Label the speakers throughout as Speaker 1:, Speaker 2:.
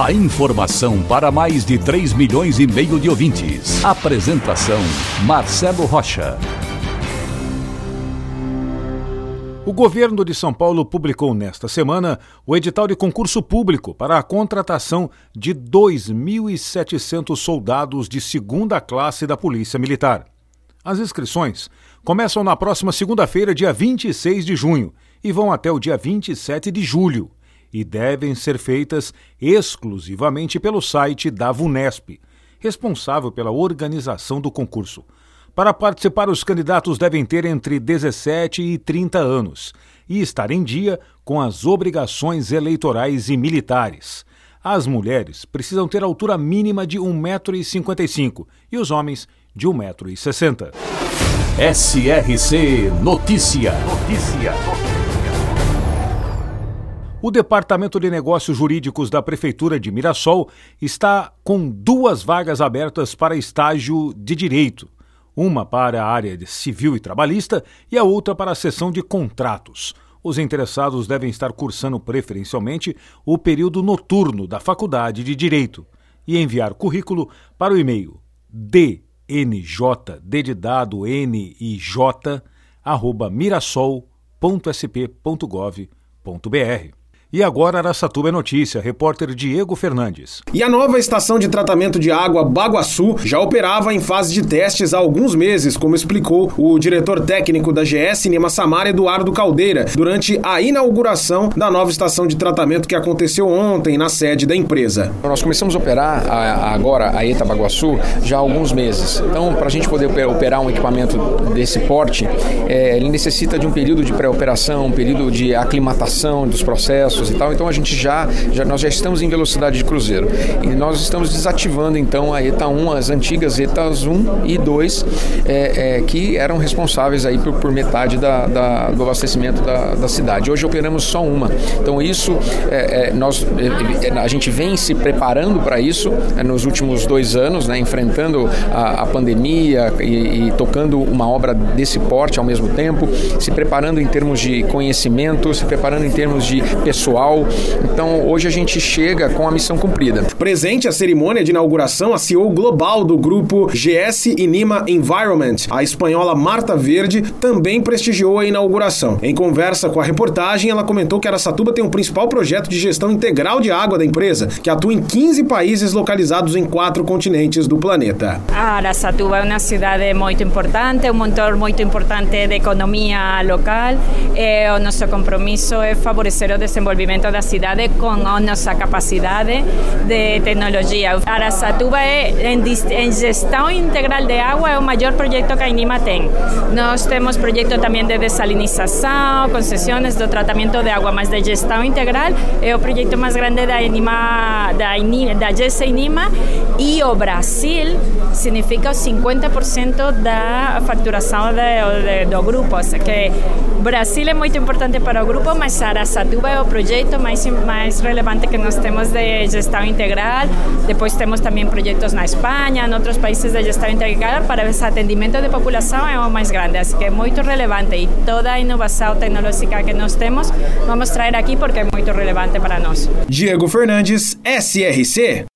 Speaker 1: A informação para mais de 3 milhões e meio de ouvintes. Apresentação Marcelo Rocha.
Speaker 2: O governo de São Paulo publicou nesta semana o edital de concurso público para a contratação de 2.700 soldados de segunda classe da Polícia Militar. As inscrições começam na próxima segunda-feira, dia 26 de junho, e vão até o dia 27 de julho, e devem ser feitas exclusivamente pelo site da VUNESP, responsável pela organização do concurso. Para participar, os candidatos devem ter entre 17 e 30 anos e estar em dia com as obrigações eleitorais e militares. As mulheres precisam ter altura mínima de 1,55m e os homens de 1,60m.
Speaker 1: SRC Notícia. Notícia.
Speaker 2: O Departamento de Negócios Jurídicos da Prefeitura de Mirassol está com duas vagas abertas para estágio de direito. Uma para a área civil e trabalhista e a outra para a seção de contratos. Os interessados devem estar cursando preferencialmente o período noturno da Faculdade de Direito e enviar currículo para o e-mail d nj, d dado n e j, arroba mirassol.sp.gov.br. E agora Araçatuba é notícia, repórter Diego Fernandes.
Speaker 3: E a nova estação de tratamento de água Baguaçu já operava em fase de testes há alguns meses, como explicou o diretor técnico da GS Nima Samar, Eduardo Caldeira, durante a inauguração da nova estação de tratamento que aconteceu ontem na sede da empresa.
Speaker 4: Nós começamos a operar a, agora a ETA Baguaçu já há alguns meses. Então, para a gente poder operar um equipamento desse porte, é, ele necessita de um período de pré-operação, um período de aclimatação dos processos e tal. Então a gente já, já nós já estamos em velocidade de cruzeiro e nós estamos desativando então a ETA 1, as antigas ETAs 1 e 2 é, é, que eram responsáveis aí por, por metade da, da, do abastecimento da, da, cidade. Hoje operamos só uma. Então isso é, é nós é, é, a gente vem se preparando para isso nos últimos dois anos, né, enfrentando a, a pandemia e, e tocando uma obra desse porte ao mesmo tempo, se preparando em termos de conhecimento, se preparando em termos de pessoal pessoal. Então hoje a gente chega com a missão cumprida.
Speaker 3: Presente à cerimônia de inauguração, a CEO global do grupo GS Inima Environment, a espanhola Marta Verde, também prestigiou a inauguração. Em conversa com a reportagem, ela comentou que Aracatuba tem um principal projeto de gestão integral de água da empresa, que atua em 15 países localizados em quatro continentes do planeta.
Speaker 5: Aracatuba é uma cidade muito importante, um motor muito importante de economia local. E o nosso compromisso é favorecer o desenvolvimento desenvolvimento da cidade com a nossa capacidade de tecnologia. Aracatuba, é, em, gestão integral de água, é o maior projeto que a INIMA tem. Nós temos projeto de desalinização, concessões do tratamento de água, mas de gestão integral é o projeto mais grande da INIMA, da, INIMA, da o Brasil significa 50% da faturação de, de, do grupo. Ou que Brasil é muito importante para o grupo, mas Aracatuba é o projeto projeto mais, mais relevante que nós temos de gestão integral. Depois temos também projetos na Espanha, em outros países de gestão integral, para esse atendimento de população é o mais grande. Assim que é muito relevante e toda a inovação tecnológica que nós temos, vamos trazer aqui porque é muito relevante para nós.
Speaker 3: Diego Fernandes, SRC.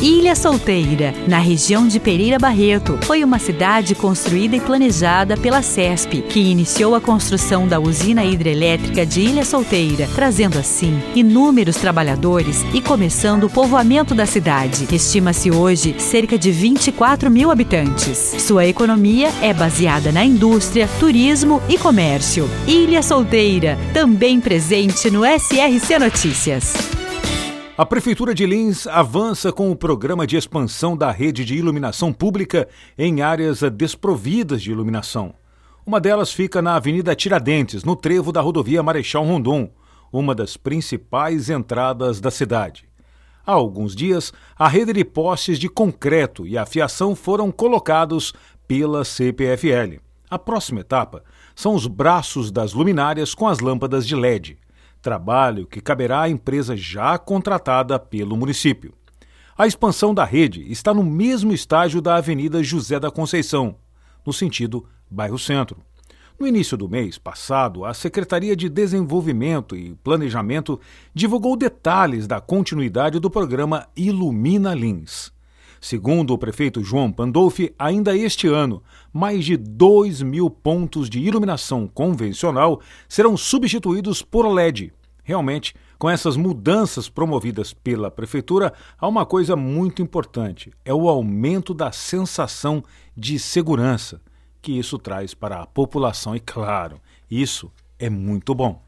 Speaker 6: Ilha Solteira, na região de Pereira Barreto, foi uma cidade construída e planejada pela CESP, que iniciou a construção da usina hidrelétrica de Ilha Solteira, trazendo assim inúmeros trabalhadores e começando o povoamento da cidade. Estima-se hoje cerca de 24 mil habitantes. Sua economia é baseada na indústria, turismo e comércio. Ilha Solteira, também presente no SRC Notícias.
Speaker 2: A Prefeitura de Lins avança com o programa de expansão da rede de iluminação pública em áreas desprovidas de iluminação. Uma delas fica na Avenida Tiradentes, no trevo da rodovia Marechal Rondon, uma das principais entradas da cidade. Há alguns dias, a rede de postes de concreto e a fiação foram colocados pela CPFL. A próxima etapa são os braços das luminárias com as lâmpadas de LED, trabalho que caberá à empresa já contratada pelo município. A expansão da rede está no mesmo estágio da Avenida José da Conceição, no sentido bairro Centro. No início do mês passado, a Secretaria de Desenvolvimento e Planejamento divulgou detalhes da continuidade do programa Ilumina Lins. Segundo o prefeito João Pandolfi, ainda este ano, mais de 2 mil pontos de iluminação convencional serão substituídos por LED. Realmente, com essas mudanças promovidas pela prefeitura, há uma coisa muito importante: é o aumento da sensação de segurança que isso traz para a população e, claro, isso é muito bom.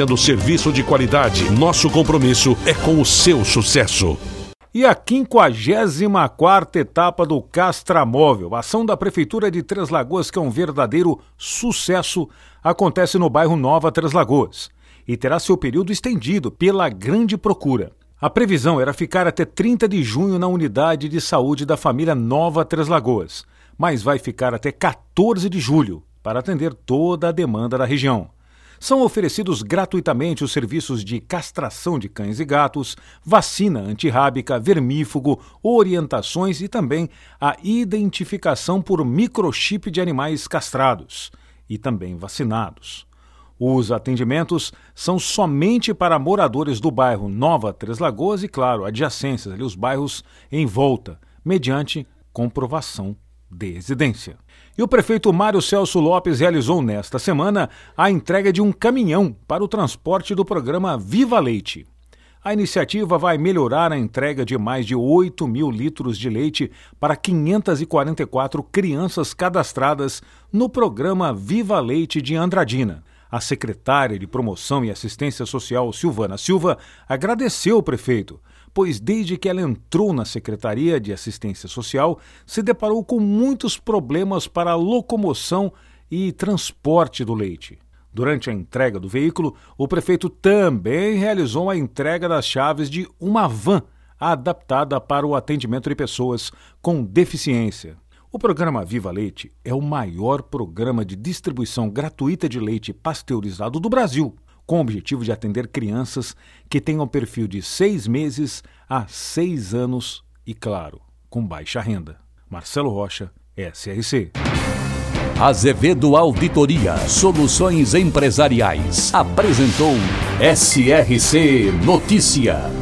Speaker 1: oferecendo serviço de qualidade. Nosso compromisso é com o seu sucesso.
Speaker 2: E a 54 etapa do Castramóvel, ação da Prefeitura de Três Lagoas, que é um verdadeiro sucesso, acontece no bairro Nova Três Lagoas e terá seu período estendido pela grande procura. A previsão era ficar até 30 de junho na unidade de saúde da família Nova Três Lagoas, mas vai ficar até 14 de julho para atender toda a demanda da região. São oferecidos gratuitamente os serviços de castração de cães e gatos, vacina antirrábica, vermífugo, orientações e também a identificação por microchip de animais castrados e também vacinados. Os atendimentos são somente para moradores do bairro Nova Três Lagoas e, claro, adjacências, ali, os bairros em volta, mediante comprovação de residência. E o prefeito Mário Celso Lopes realizou nesta semana a entrega de um caminhão para o transporte do programa Viva Leite. A iniciativa vai melhorar a entrega de mais de 8 mil litros de leite para 544 crianças cadastradas no programa Viva Leite de Andradina. A secretária de Promoção e Assistência Social, Silvana Silva, agradeceu o prefeito pois desde que ela entrou na Secretaria de Assistência Social, se deparou com muitos problemas para a locomoção e transporte do leite. Durante a entrega do veículo, o prefeito também realizou a entrega das chaves de uma van adaptada para o atendimento de pessoas com deficiência. O programa Viva Leite é o maior programa de distribuição gratuita de leite pasteurizado do Brasil com o objetivo de atender crianças que tenham perfil de seis meses a seis anos e, claro, com baixa renda. Marcelo Rocha, SRC.
Speaker 1: Azevedo Auditoria Soluções Empresariais apresentou SRC Notícia.